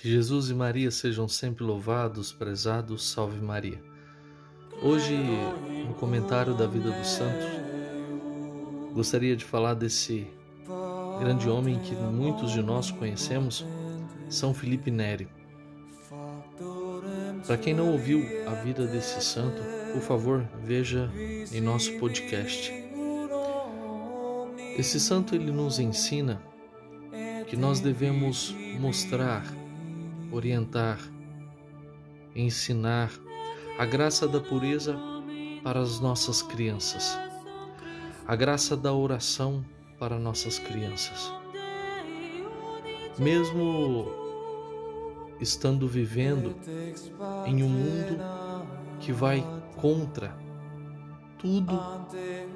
Que Jesus e Maria sejam sempre louvados, prezados, salve Maria. Hoje, no comentário da vida dos santos, gostaria de falar desse grande homem que muitos de nós conhecemos, São Felipe Neri. Para quem não ouviu a vida desse santo, por favor, veja em nosso podcast. Esse santo ele nos ensina que nós devemos mostrar orientar, ensinar a graça da pureza para as nossas crianças, a graça da oração para nossas crianças. Mesmo estando vivendo em um mundo que vai contra tudo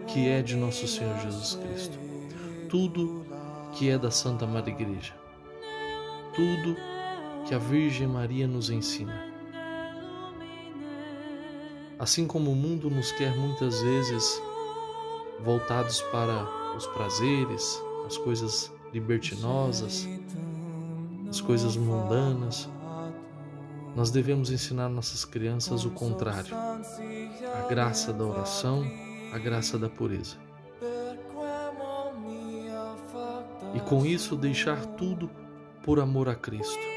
que é de nosso Senhor Jesus Cristo, tudo que é da Santa Madre Igreja, tudo que a Virgem Maria nos ensina. Assim como o mundo nos quer muitas vezes voltados para os prazeres, as coisas libertinosas, as coisas mundanas, nós devemos ensinar nossas crianças o contrário, a graça da oração, a graça da pureza. E com isso deixar tudo por amor a Cristo.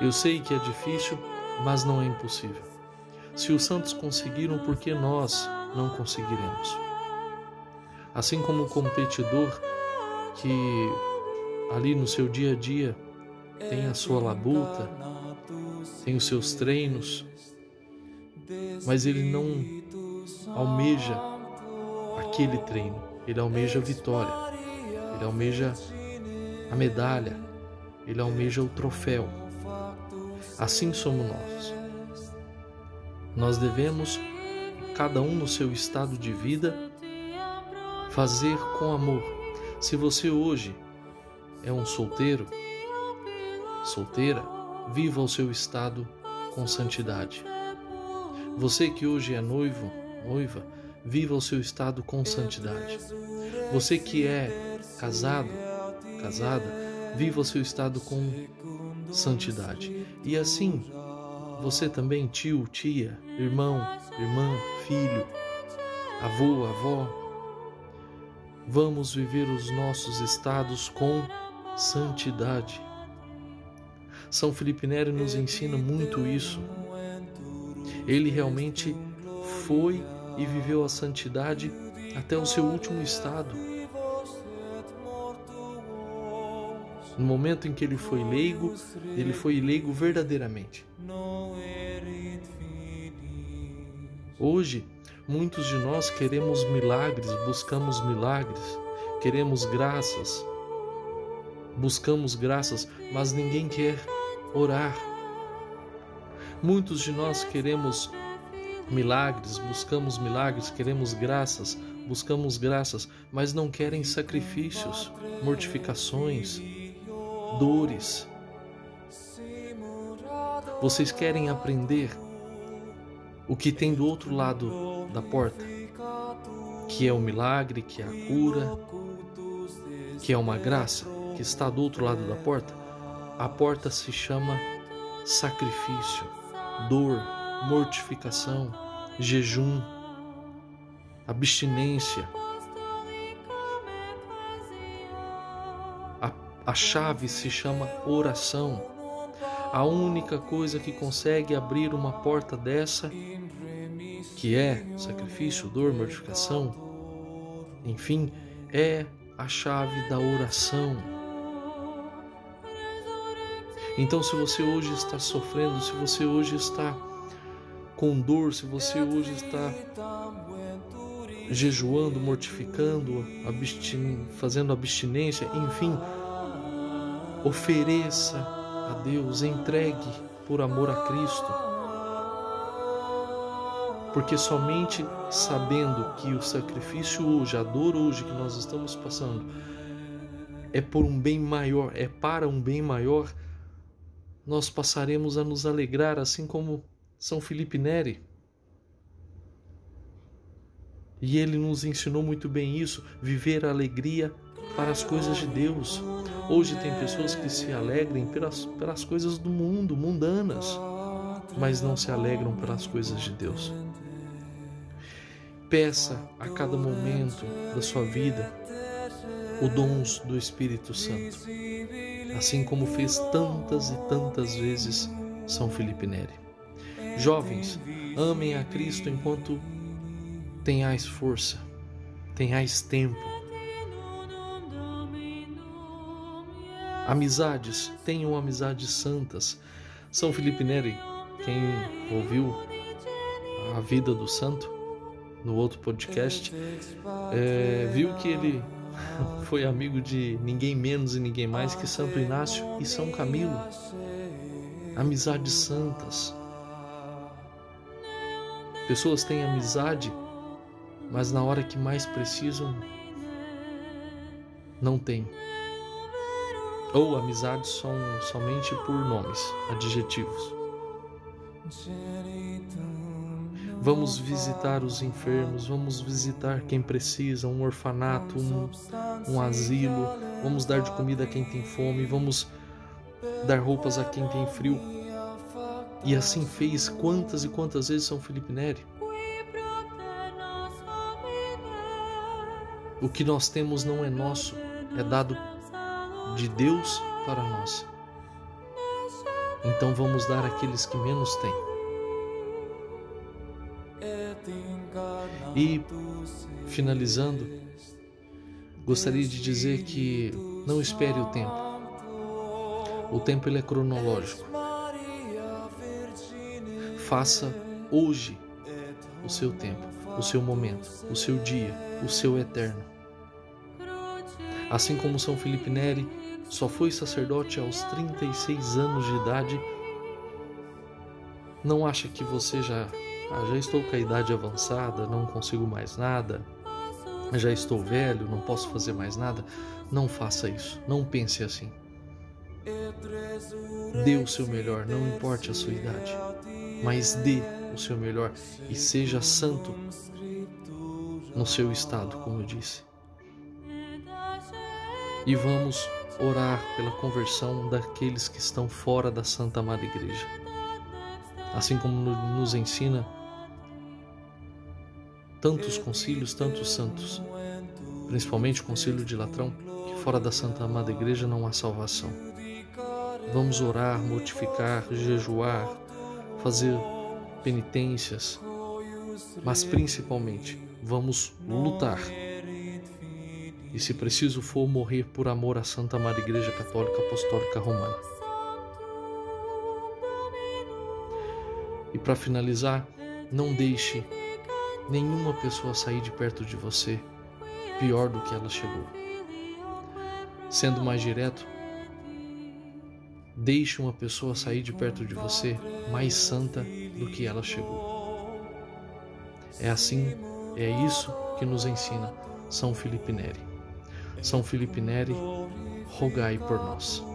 Eu sei que é difícil, mas não é impossível. Se os santos conseguiram, por que nós não conseguiremos? Assim como o competidor que ali no seu dia a dia tem a sua labuta, tem os seus treinos, mas ele não almeja aquele treino, ele almeja a vitória, ele almeja a medalha, ele almeja o troféu. Assim somos nós. Nós devemos, cada um no seu estado de vida, fazer com amor. Se você hoje é um solteiro, solteira, viva o seu estado com santidade. Você que hoje é noivo, noiva, viva o seu estado com santidade. Você que é casado, casada, viva o seu estado com santidade. E assim, você também, tio, tia, irmão, irmã, filho, avô, avó, vamos viver os nossos estados com santidade. São Felipe Neri nos ensina muito isso. Ele realmente foi e viveu a santidade até o seu último estado. No momento em que ele foi leigo, ele foi leigo verdadeiramente. Hoje, muitos de nós queremos milagres, buscamos milagres, queremos graças, buscamos graças, mas ninguém quer orar. Muitos de nós queremos milagres, buscamos milagres, queremos graças, buscamos graças, mas não querem sacrifícios, mortificações, dores. Vocês querem aprender o que tem do outro lado da porta, que é o milagre, que é a cura, que é uma graça que está do outro lado da porta? A porta se chama sacrifício, dor, mortificação, jejum, abstinência. A chave se chama oração. A única coisa que consegue abrir uma porta dessa, que é sacrifício, dor, mortificação, enfim, é a chave da oração. Então, se você hoje está sofrendo, se você hoje está com dor, se você hoje está jejuando, mortificando, abstin fazendo abstinência, enfim, Ofereça a Deus, entregue por amor a Cristo. Porque somente sabendo que o sacrifício hoje, a dor hoje que nós estamos passando, é por um bem maior, é para um bem maior, nós passaremos a nos alegrar, assim como São Felipe Neri. E ele nos ensinou muito bem isso: viver a alegria para as coisas de Deus. Hoje tem pessoas que se alegrem pelas, pelas coisas do mundo, mundanas, mas não se alegram pelas coisas de Deus. Peça a cada momento da sua vida o dons do Espírito Santo, assim como fez tantas e tantas vezes São Felipe Neri. Jovens, amem a Cristo enquanto tenhais força, tenhais tempo. Amizades, tenham amizades santas. São Felipe Neri, quem ouviu a vida do santo, no outro podcast, é, viu que ele foi amigo de ninguém menos e ninguém mais que Santo Inácio e São Camilo. Amizades santas. Pessoas têm amizade, mas na hora que mais precisam, não têm. Ou amizades são somente por nomes, adjetivos. Vamos visitar os enfermos, vamos visitar quem precisa, um orfanato, um, um asilo, vamos dar de comida a quem tem fome, vamos dar roupas a quem tem frio. E assim fez quantas e quantas vezes São Felipe Neri. O que nós temos não é nosso, é dado de Deus para nós. Então vamos dar àqueles que menos têm. E, finalizando, gostaria de dizer que não espere o tempo. O tempo ele é cronológico. Faça hoje o seu tempo, o seu momento, o seu dia, o seu eterno. Assim como São Felipe Neri só foi sacerdote aos 36 anos de idade, não acha que você já ah, já estou com a idade avançada, não consigo mais nada, já estou velho, não posso fazer mais nada. Não faça isso, não pense assim. Dê o seu melhor, não importe a sua idade, mas dê o seu melhor e seja santo no seu estado, como eu disse. E vamos orar pela conversão daqueles que estão fora da Santa Amada Igreja. Assim como nos ensina tantos concílios, tantos santos, principalmente o concílio de Latrão, que fora da Santa Amada Igreja não há salvação. Vamos orar, mortificar, jejuar, fazer penitências, mas principalmente vamos lutar. E se preciso for morrer por amor à Santa Amada Igreja Católica Apostólica Romana. E para finalizar, não deixe nenhuma pessoa sair de perto de você pior do que ela chegou. Sendo mais direto, deixe uma pessoa sair de perto de você mais santa do que ela chegou. É assim, é isso que nos ensina São Felipe Neri. São Felipe Neri, rogai por nós.